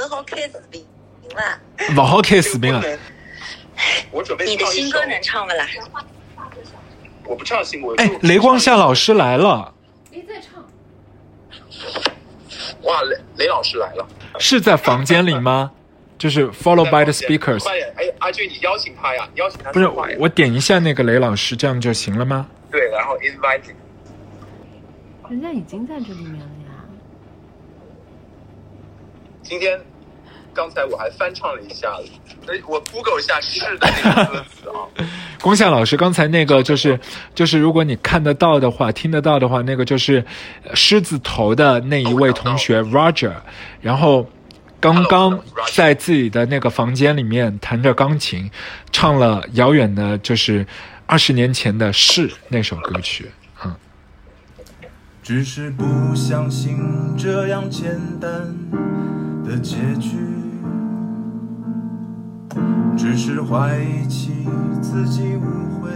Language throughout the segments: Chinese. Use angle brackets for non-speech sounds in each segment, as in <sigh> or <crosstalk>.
搿好开视频啦！不好开视频了。我准备你的新歌能唱不啦？我不唱新歌。哎，雷光夏老师来了，哎，在唱。哇，雷雷老师来了。是在房间里吗？就是 follow by the speakers。快点，哎，阿俊，你邀请他呀，邀请他不是我点一下那个雷老师，这样就行了吗？对，然后 invite。人家已经在这里面了呀。今天刚才我还翻唱了一下，哎，我 Google 一下“是”的那个歌词啊。<laughs> 龚夏老师，刚才那个就是就是，如果你看得到的话，听得到的话，那个就是呃狮子头的那一位同学 Roger，然后刚刚在自己的那个房间里面弹着钢琴，唱了遥远的，就是二十年前的《是》那首歌曲。嗯，只是不相信这样简单的结局，只是怀疑起自己误会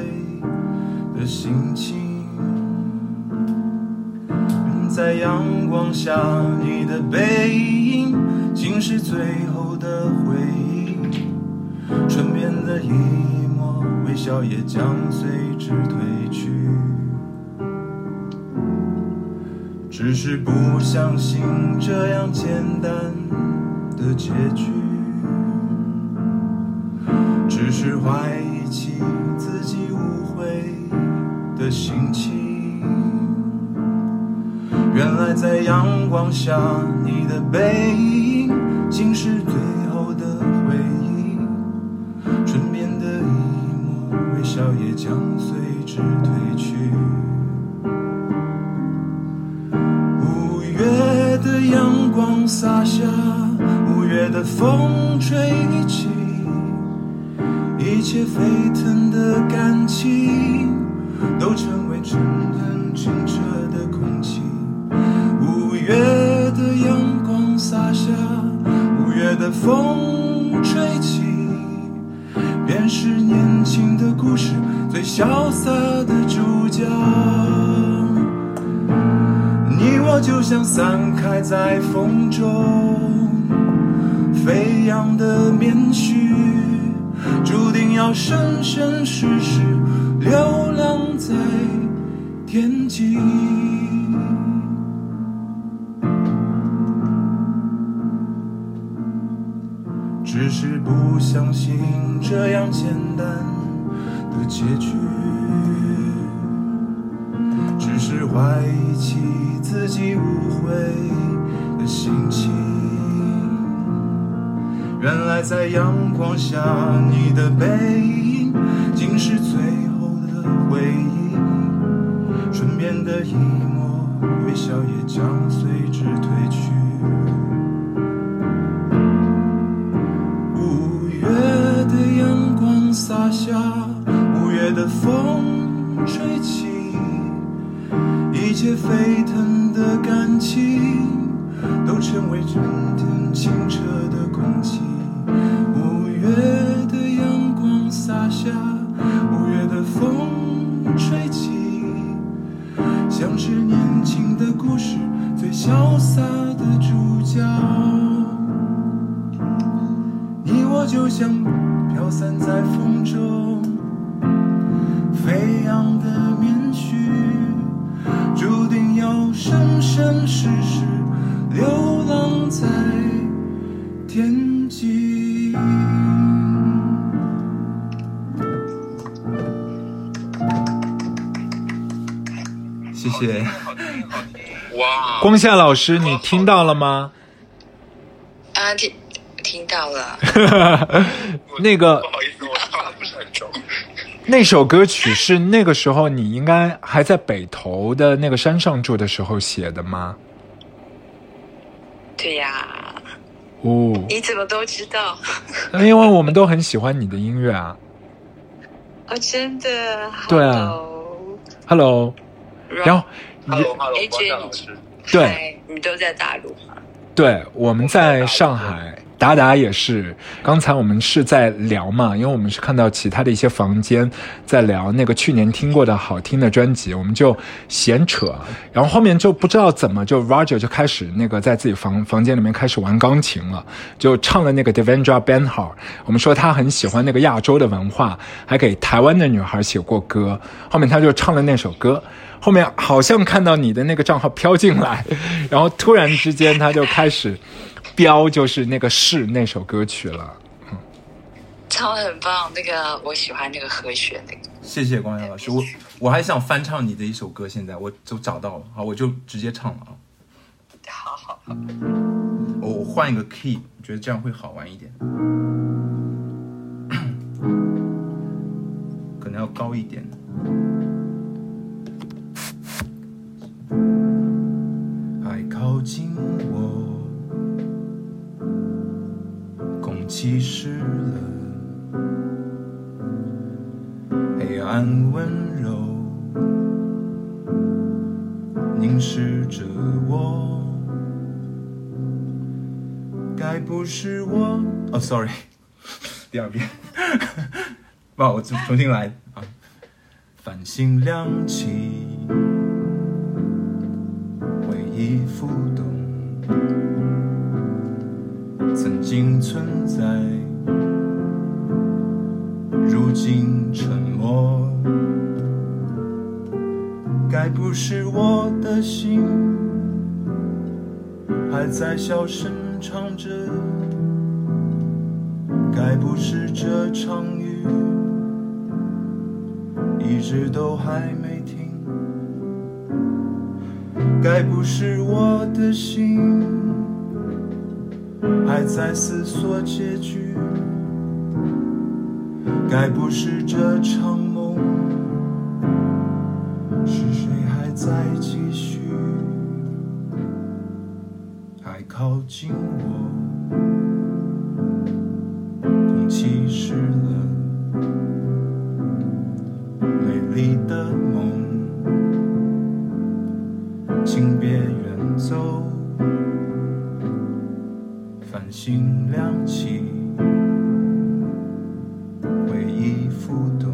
的心情。在阳光下，你的背影竟是最后的回忆，唇边的一抹微笑也将随之褪去。只是不相信这样简单的结局，只是怀疑起自己误会的心情。原来在阳光下，你的背影竟是最后的回忆，唇边的一抹微笑也将随之褪去。五月的阳光洒下，五月的风吹起，一切沸腾的感情都成为蒸腾清澈的空气。五月的阳光洒下，五月的风吹起，便是年轻的故事最潇洒的主角。你我就像散开在风中飞扬的棉絮，要生生世世流浪在天际。只是不相信这样简单的结局。只是怀疑起自己误会原来在阳光下，你的背影竟是最后的回忆，唇边的一抹微笑也将随之褪去。哇，光夏老师，你听到了吗？啊，听听到了。<laughs> 那个不好意思，我唱的不是很熟。那首歌曲是那个时候你应该还在北头的那个山上住的时候写的吗？对呀、哦，你怎么都知道？因为我们都很喜欢你的音乐啊。哦，真的。对啊 Hello，然后也 Hello，Hello，AJ 光夏老师，对，你都在大陆吗？对，我们在上海达达也是，刚才我们是在聊嘛，因为我们是看到其他的一些房间在聊那个去年听过的好听的专辑，我们就闲扯，然后后面就不知道怎么就 Roger 就开始那个在自己房房间里面开始玩钢琴了，就唱了那个 Devendra Banhart。我们说他很喜欢那个亚洲的文化，还给台湾的女孩写过歌，后面他就唱了那首歌。后面好像看到你的那个账号飘进来，<laughs> 然后突然之间他就开始飙，就是那个是那首歌曲了。唱的很棒，那个我喜欢那个和弦那个。谢谢光耀老师，我我还想翻唱你的一首歌，现在我就找到了，好，我就直接唱了啊。好好好，我我换一个 key，我觉得这样会好玩一点，<clears throat> 可能要高一点。爱靠近我，空气湿了，黑暗温柔凝视着我。该不是我哦，sorry，<laughs> 第二遍，<laughs> 不，我重重新来啊。繁星亮起，回忆浮动，曾经存在，如今沉默。该不是我的心，还在小声唱着，该不是这场雨。一直都还没，该不是我的心还在思索结局，该不是这场梦是谁还在继续，还靠近我，空气湿了。美丽的梦，请别远走。繁星亮起，回忆浮动，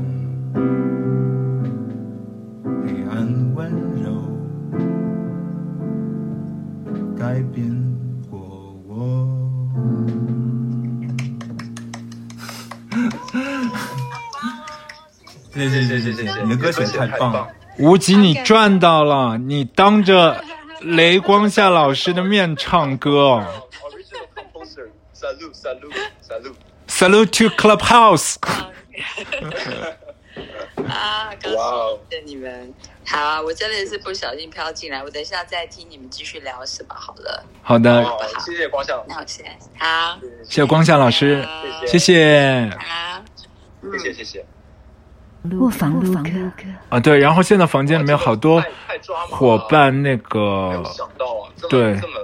黑暗温柔，改变过我。谢谢谢谢谢谢，你的歌选太棒了。无极，你赚到了！你当着 <laughs> 雷光夏老师的面唱歌 Original composer, salute, salute, salute.，Salute to Clubhouse。<laughs> 啊，高哇哦兴谢谢你们。好啊，我真的是不小心飘进来，我等一下再听你们继续聊什么好了。好的，好，谢谢光夏，那我现在好，谢谢光夏老师，谢谢。好，谢谢谢谢。卧房录歌，啊，对，然后现在房间里面好多伙伴，那个对这么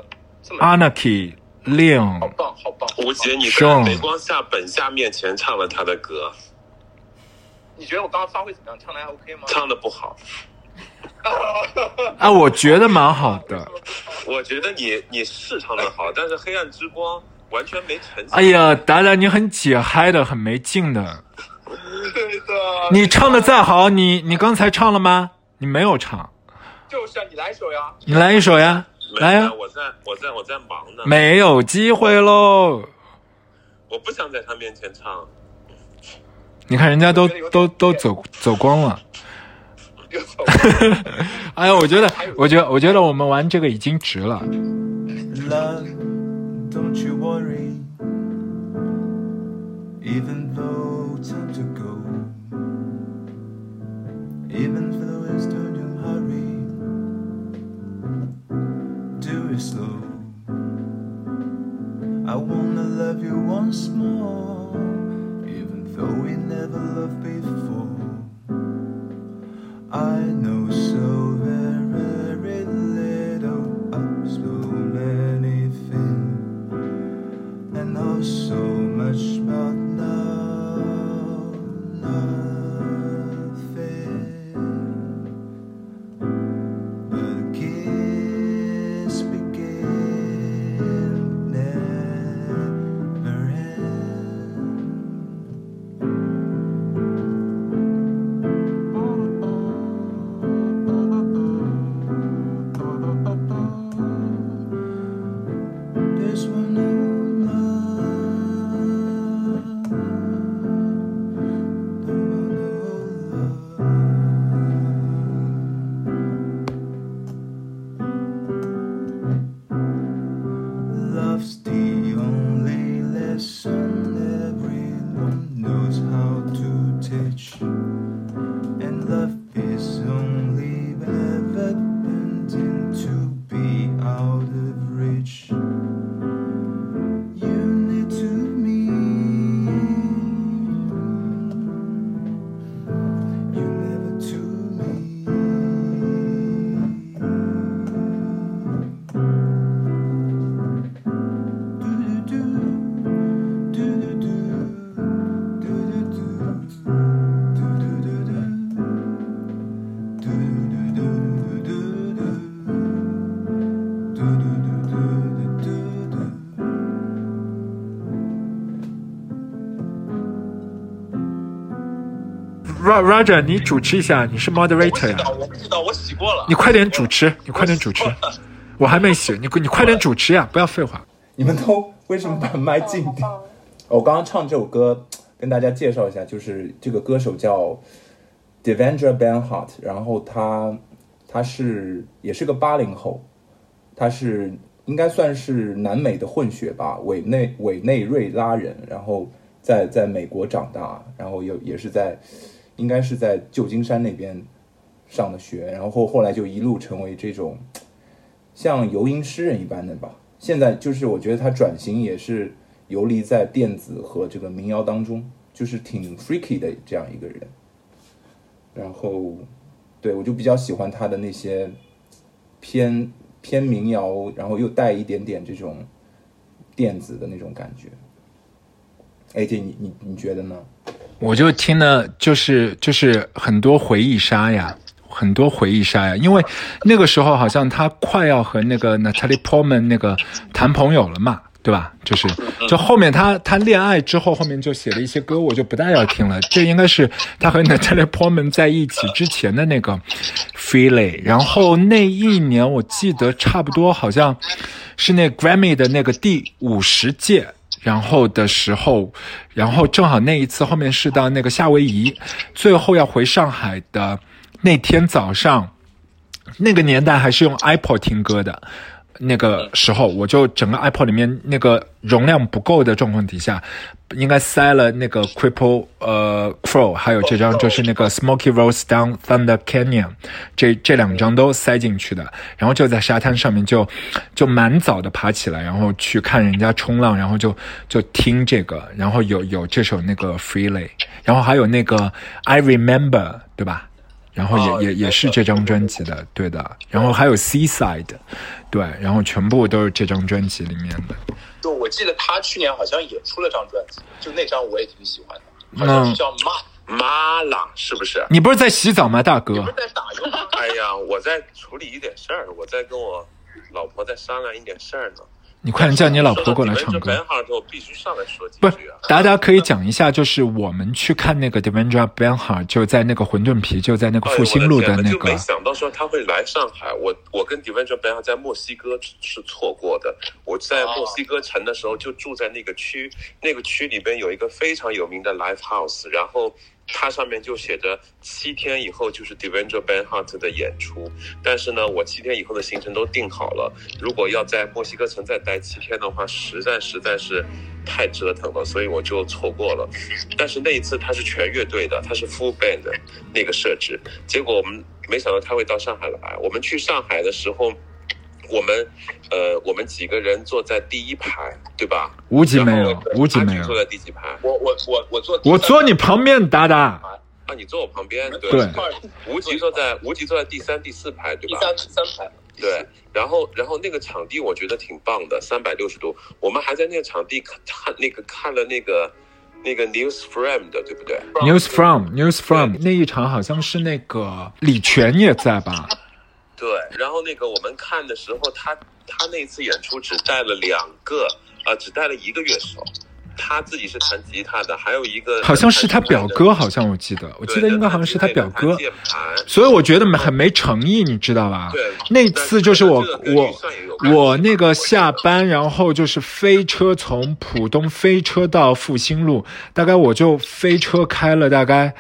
这么 Anarchy 好令，棒好棒。吴杰，你上在雷光下本下面前唱了他的歌，你觉得我刚刚发挥怎么样？唱的还 OK 吗？唱的不好。啊，我觉得蛮好的。<laughs> 我觉得你你是唱的好，但是黑暗之光完全没呈现。哎呀，达达，你很解嗨的，很没劲的。对的，你唱的再好，你你刚才唱了吗？你没有唱，就是啊，你来一首呀。你来一首呀，没来呀，我在我在我在忙呢，没有机会喽。我不想在他面前唱。你看人家都都都走走光了。<laughs> 哎呀，我觉得，我觉得，我觉得我们玩这个已经值了。Love, don't you worry. Even even though it's don't you hurry, do it slow. I wanna love you once more, even though we never loved before. I know so very little of so many things, and know so much about Ro- Roger，你主持一下，你是 moderator 呀我不知道，我洗过了。你快点主持，你快点主持，我还没洗，你你快点主持呀，不要废话。你们都为什么把麦近点？我刚刚唱这首歌，跟大家介绍一下，就是这个歌手叫 Devendra Banhart，然后他他是也是个八零后，他是应该算是南美的混血吧，委内委内瑞拉人，然后在在美国长大，然后有也是在应该是在旧金山那边上的学，然后后来就一路成为这种像游吟诗人一般的吧。现在就是我觉得他转型也是游离在电子和这个民谣当中，就是挺 freaky 的这样一个人。然后，对我就比较喜欢他的那些偏偏民谣，然后又带一点点这种电子的那种感觉。AJ，你你你觉得呢？我就听了，就是就是很多回忆杀呀，很多回忆杀呀，因为那个时候好像他快要和那个 Natalie Portman 那个谈朋友了嘛，对吧？就是就后面他他恋爱之后，后面就写了一些歌，我就不大要听了。这应该是他和 Natalie Portman 在一起之前的那个 Feeling，然后那一年我记得差不多好像是那 Grammy 的那个第五十届。然后的时候，然后正好那一次后面是到那个夏威夷，最后要回上海的那天早上，那个年代还是用 iPod 听歌的。那个时候，我就整个 iPod 里面那个容量不够的状况底下，应该塞了那个 Cripple 呃 Crow，还有这张就是那个 Smoky Rose Down Thunder Canyon，这这两张都塞进去的。然后就在沙滩上面就就蛮早的爬起来，然后去看人家冲浪，然后就就听这个，然后有有这首那个 Freely，然后还有那个 I Remember，对吧？然后也、哦也也是这张专辑的，对的。然后还有 Seaside，对，然后全部都是这张专辑里面的。就我记得他去年好像也出了张专辑，就那张我也挺喜欢的，好像是叫妈妈啦，是不是？你不是在洗澡吗，大哥你不？是在打油吗？哎呀，我在处理一点事儿，我在跟我老婆在商量一点事儿呢。你快点叫你老婆过来唱歌说到 Devendra。Banhart，我必须上来说几不是句啊。，大家可以讲一下，就是我们去看那个 Devendra Banhart，就在那个馄饨皮，就在那个复兴路的那个就没。想到说他会来上海。我我跟 Devendra Banhart 在墨西哥是错过的。我在墨西哥城的时候就住在那个区，那个区里边有一个非常有名的 live house，然后。它上面就写着七天以后就是 Devendra Banhart 的演出，但是呢，我七天以后的行程都定好了。如果要在墨西哥城再待七天的话，实在实在是太折腾了，所以我就错过了。但是那一次他是全乐队的，他是 full band 的那个设置，结果我们没想到他会到上海来。我们去上海的时候，我们呃我们几个人坐在第一排，对吧？无极没有然后，无极没有坐。在第几排？我我我我坐我坐你旁边，达达。啊，你坐我旁边，对对无极坐在无极坐在第三、第四排，对吧？第三第三排，对，然后然后那个场地我觉得挺棒的，三百六十度。我们还在那个场地看看那个看了那个那个 News Frame 的，对不对？News from News from 那一场好像是那个李泉也在吧？对，然后那个我们看的时候，他他那次演出只带了两个，呃，只带了一个乐手，他自己是弹吉他的，还有一个好像是他表哥，好像我记得，我记得应该好像是他表哥，键盘。所以我觉得很没诚意，你知道吧？对那次就是我我我那个下班，然后就是飞车从浦东飞车到复兴路，大概我就飞车开了大概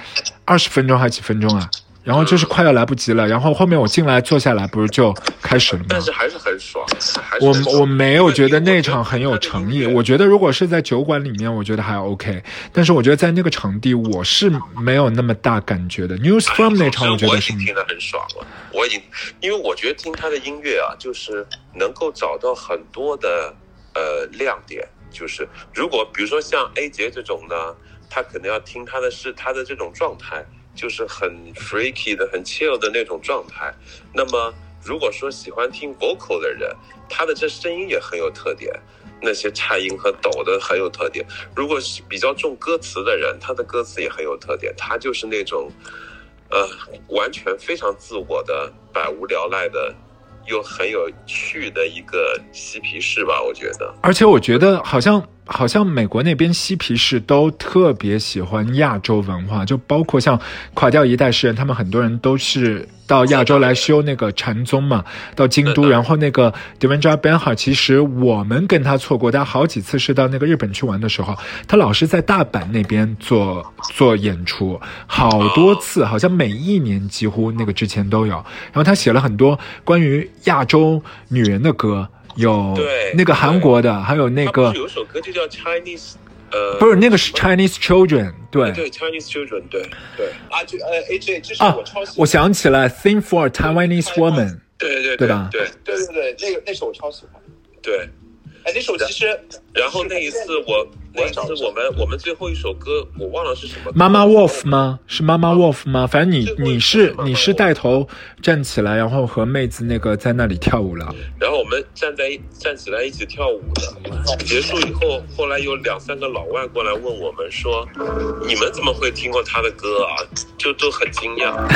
二十分钟还几分钟啊，然后就是快要来不及了，然后后面我进来坐下来，不是就开始了吗但？是还是很爽，我我没有觉得那场很有诚意，我觉得如果是在酒馆里面，我觉得还 OK，但是我觉得在那个场地我是没有那么大感觉的。News 哎 from 那场我觉得是已经听得很爽了，我已经，因为我觉得听他的音乐啊，就是能够找到很多的呃亮点，就是如果比如说像 A 杰这种呢，他可能要听他的是他的这种状态，就是很 freaky 的、很 chill 的那种状态。那么如果说喜欢听 vocal 的人，他的这声音也很有特点。那些颤音和抖的很有特点。如果是比较重歌词的人，他的歌词也很有特点。他就是那种，呃，完全非常自我的、百无聊赖的，又很有趣的一个嬉皮士吧，我觉得。而且我觉得好像好像美国那边嬉皮士都特别喜欢亚洲文化，就包括像垮掉一代诗人，他们很多人都是到亚洲来修那个禅宗嘛，到京都，然后那个 Devendra Banhart，其实我们跟他错过，他好几次是到那个日本去玩的时候，他老是在大阪那边做做演出，好多次，好像每一年几乎那个之前都有。然后他写了很多关于亚洲女人的歌，有对那个韩国的，还有那个他不是有首歌就叫 Chinese，呃，不是那个是 Chinese Children，对。对 Chinese Children，对对。啊，就呃 AJ，这是啊我超喜欢，我想起来 Sing for a Taiwanese Woman，对对对吧？对对对对，那个那首我超喜欢。对。哎，那首其实，然后那一次我那一次我们我们最后一首歌我忘了是什么。妈妈 Wolf 吗？是妈妈 Wolf 吗？反正你你是你是带头站起来，然后和妹子那个在那里跳舞了。然后我们站在一站起来一起跳舞的，结束以后，后来有两三个老外过来问我们说：“你们怎么会听过他的歌啊？”就都很惊讶。<laughs>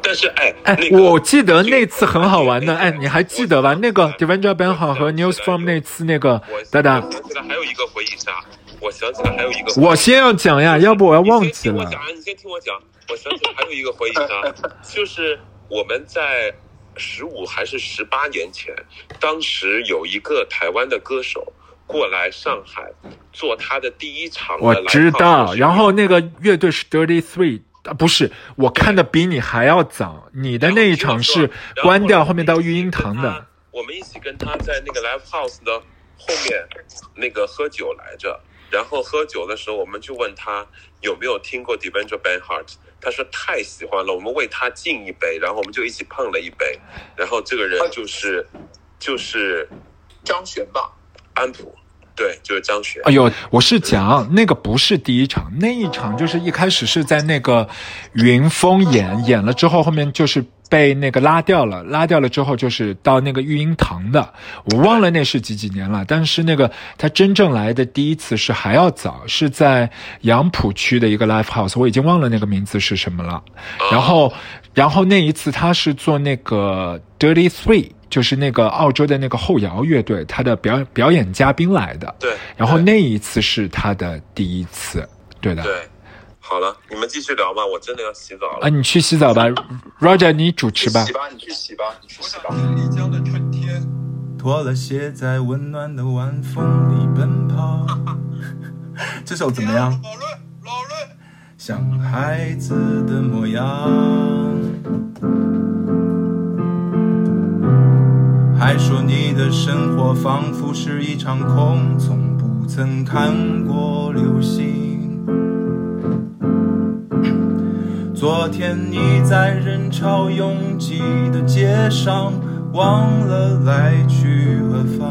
但是哎，哎，那个我记得那次很好玩的，哎，你还记得吧？那个 Devendra Banhart 和 News from 那次那个我哒哒有一个回忆杀，我想起来还有一个。我先要讲呀，要不我要忘记了你先听我。讲，你先听我讲。我想起来还有一个回忆杀，<laughs> 就是我们在十五还是十八年前，当时有一个台湾的歌手过来上海做他的第一场我知道，然后那个乐队是 Dirty Three，啊，不是，我看的比你还要早。你的那一场是关掉，后面到育婴堂的。。我们一起跟他在那个 live house 的后面那个喝酒来着，然后喝酒的时候，我们就问他有没有听过 Devendra Banhart，他说太喜欢了，我们为他敬一杯，然后我们就一起碰了一杯，然后这个人就是就是张悬吧，安普，对，就是张悬。哎呦，我是讲那个不是第一场，那一场就是一开始是在那个云峰演，演了之后后面就是被那个拉掉了，拉掉了之后就是到那个育婴堂的，我忘了那是几几年了，但是那个他真正来的第一次是还要早，是在杨浦区的一个 live house，我已经忘了那个名字是什么了。然后，然后那一次他是做那个 Dirty Three，就是那个澳洲的那个后摇乐队，他的表表演嘉宾来的。对，然后那一次是他的第一次，对的。对，好了，你们继续聊吧，我真的要洗澡了。啊，你去洗澡吧，Roger，你主持吧洗。吧，你去洗吧，你去洗吧。丽江的春天，脱了鞋在温暖的晚风里奔跑。<laughs> 这首怎么样？老瑞，老瑞。像孩子的模样。还说你的生活仿佛是一场空，从不曾看过流星。昨天你在人潮拥挤的街上，忘了来去何方。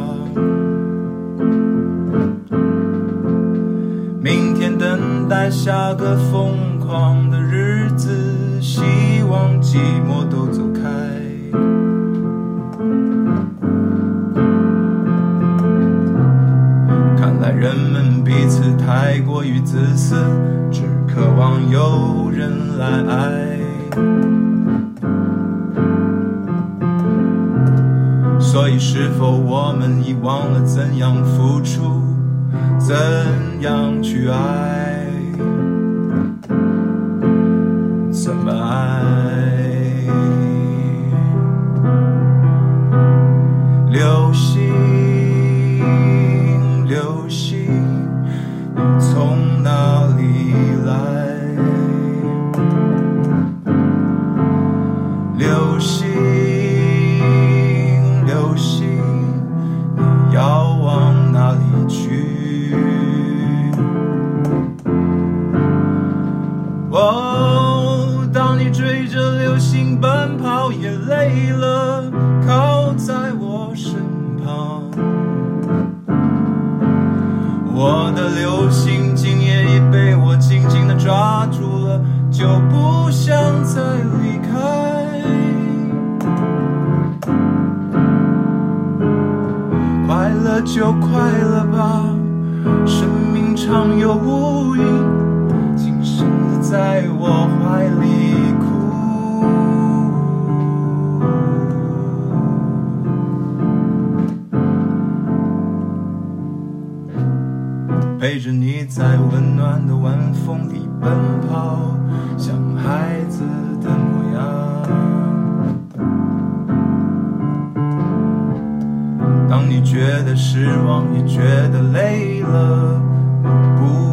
明天等待下个疯狂的日子，希望寂寞都走开。看来人们彼此太过于自私，只渴望有人来爱。所以，是否我们已忘了怎样付出，怎样去爱？暖的晚风里奔跑，像孩子的模样。当你觉得失望，也觉得累了，我不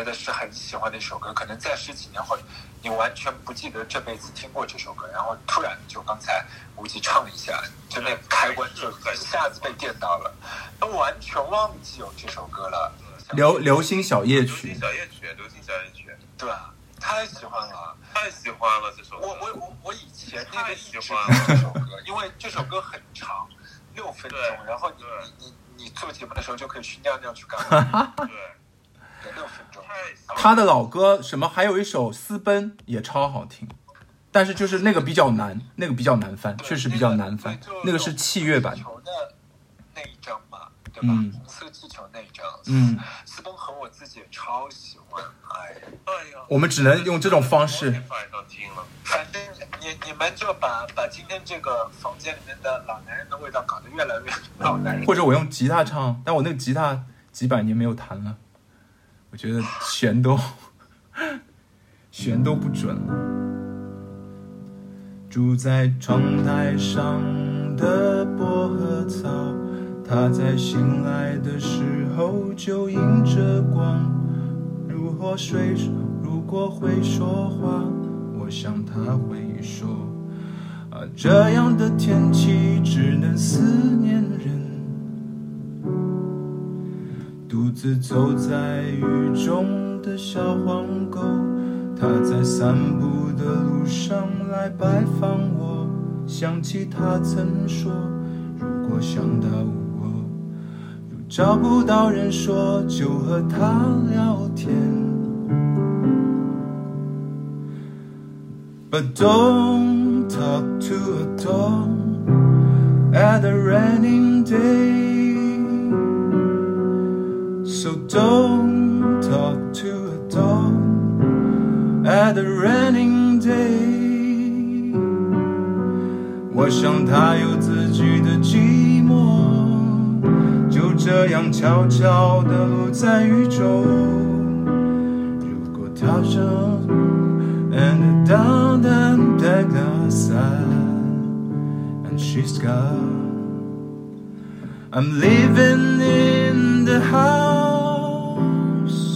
觉得是很喜欢的一首歌，可能在十几年后，你完全不记得这辈子听过这首歌，然后突然就刚才无极唱了一下，就那开关就一下子被电到了，都完全忘记有这首歌了。流流星小夜曲流曲星，小夜曲，流星小夜曲，对吧？太喜欢了。太喜欢了这首歌。我我我我以前那个太一直听喜欢了这首歌，因为这首歌很长，六分钟，然后你你你你做节目的时候就可以去尿尿去干嘛？<laughs> 对，他的老歌什么还有一首《私奔》也超好听，但是就是那个比较难，那个比较难翻，确实比较难翻那个，是器乐版气。球的那一张嘛，对吧？嗯红色气球那一张，嗯，私奔和我自己也超喜欢，哎，哎呀，我们只能用这种方式。反正你你们就把把今天这个房间里面的老男人的味道搞得越来越老男人。或者我用吉他唱，但我那个吉他几百年没有弹了，我觉得弦都 <laughs> 弦都不准了。住在窗台上的薄荷草，它在醒来的时候就迎着光。如果睡，如果会说话，我想它会说。啊，这样的天气只能思念独自走在雨中的小黄狗，它在散步的路上来拜访我。想起它曾说，如果想到我，又找不到人说，就和它聊天。But don't talk to a dog at a raining day. So don't talk to a dog at a raining day. 我想他有自己的寂寞，就这样悄悄地落在雨中。如果他想 and down and down outside, and she's gone. I'm living in the house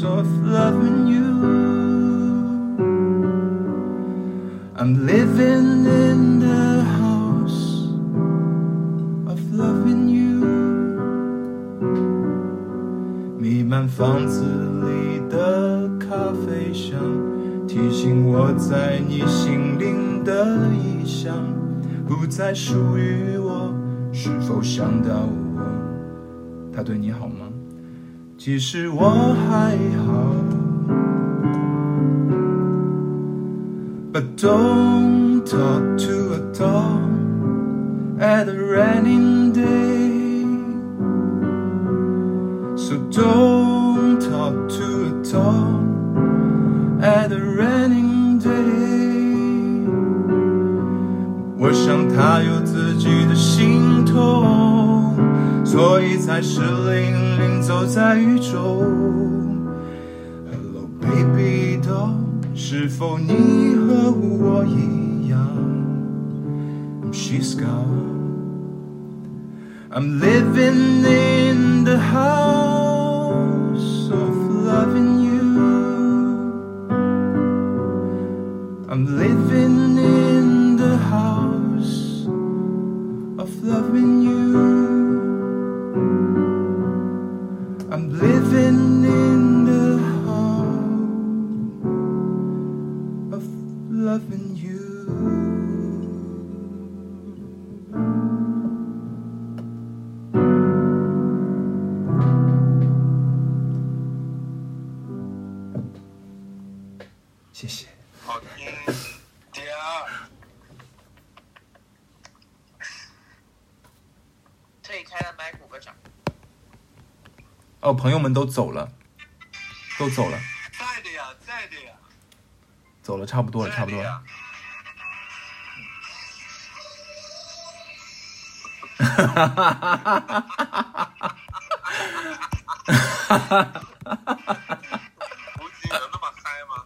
Of loving you. I'm living in the house of loving you. 弥漫房子里的咖啡香，提醒我在你心灵的异乡，不再属于我。是否想到我？他对你好吗？其实我还好。But don't talk to a dog at a raining day. So don't talk to a dog at a raining day. 我想他有自己的心痛，所以才湿淋淋走在雨中。Hello baby doll，是否你和我一样？She's gone。I'm living in the house of loving you. I'm living I'm living in 朋友们都走了，都走了，在的呀，在的呀，走了，差不多了，差不多了在的呀。。吴京有那么嗨吗？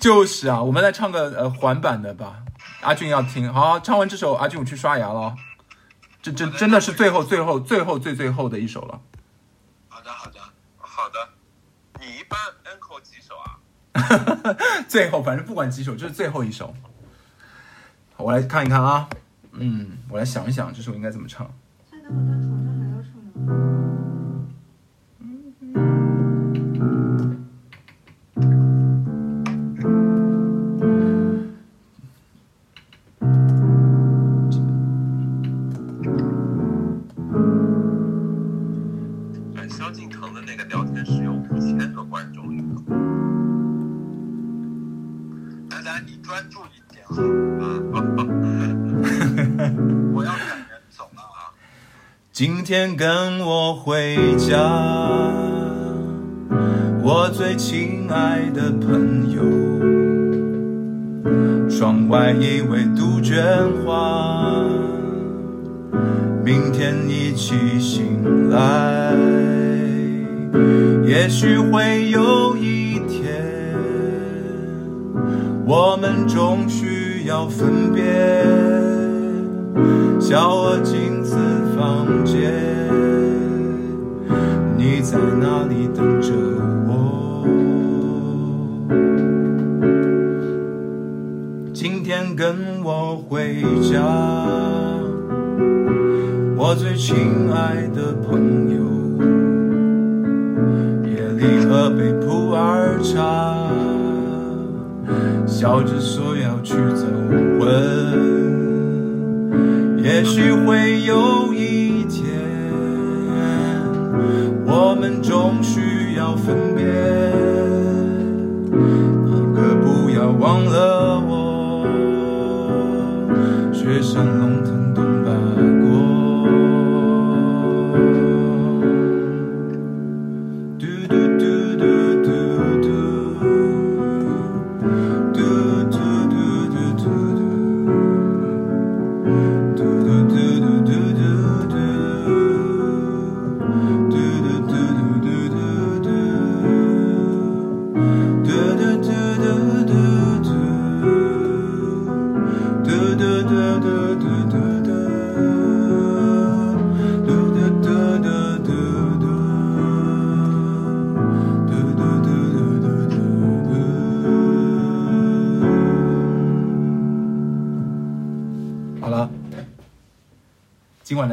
就是啊，我们来唱个呃缓版的吧。阿俊要听，好，唱完这首，阿俊我去刷牙了哦。这这真的是最后最后最后最最后的一首了。好的，好的。好的，你一般 uncle 几首啊？<laughs> 最后反正不管几首，就是最后一首。我来看一看啊，嗯，我来想一想这首应该怎么唱。现在我在床上还要唱吗？天跟我回家，我最亲爱的朋友。窗外已为杜鹃花，明天一起醒来，也许会有一天，我们终需要分别。小我镜子房间，你在哪里等着我？今天跟我回家，我最亲爱的朋友。夜里喝杯普洱茶，笑着说要去走婚。也许会有分别。你可不要忘了我，雪山龙腾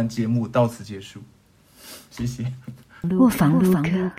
节目到此结束，谢谢。卧房录歌。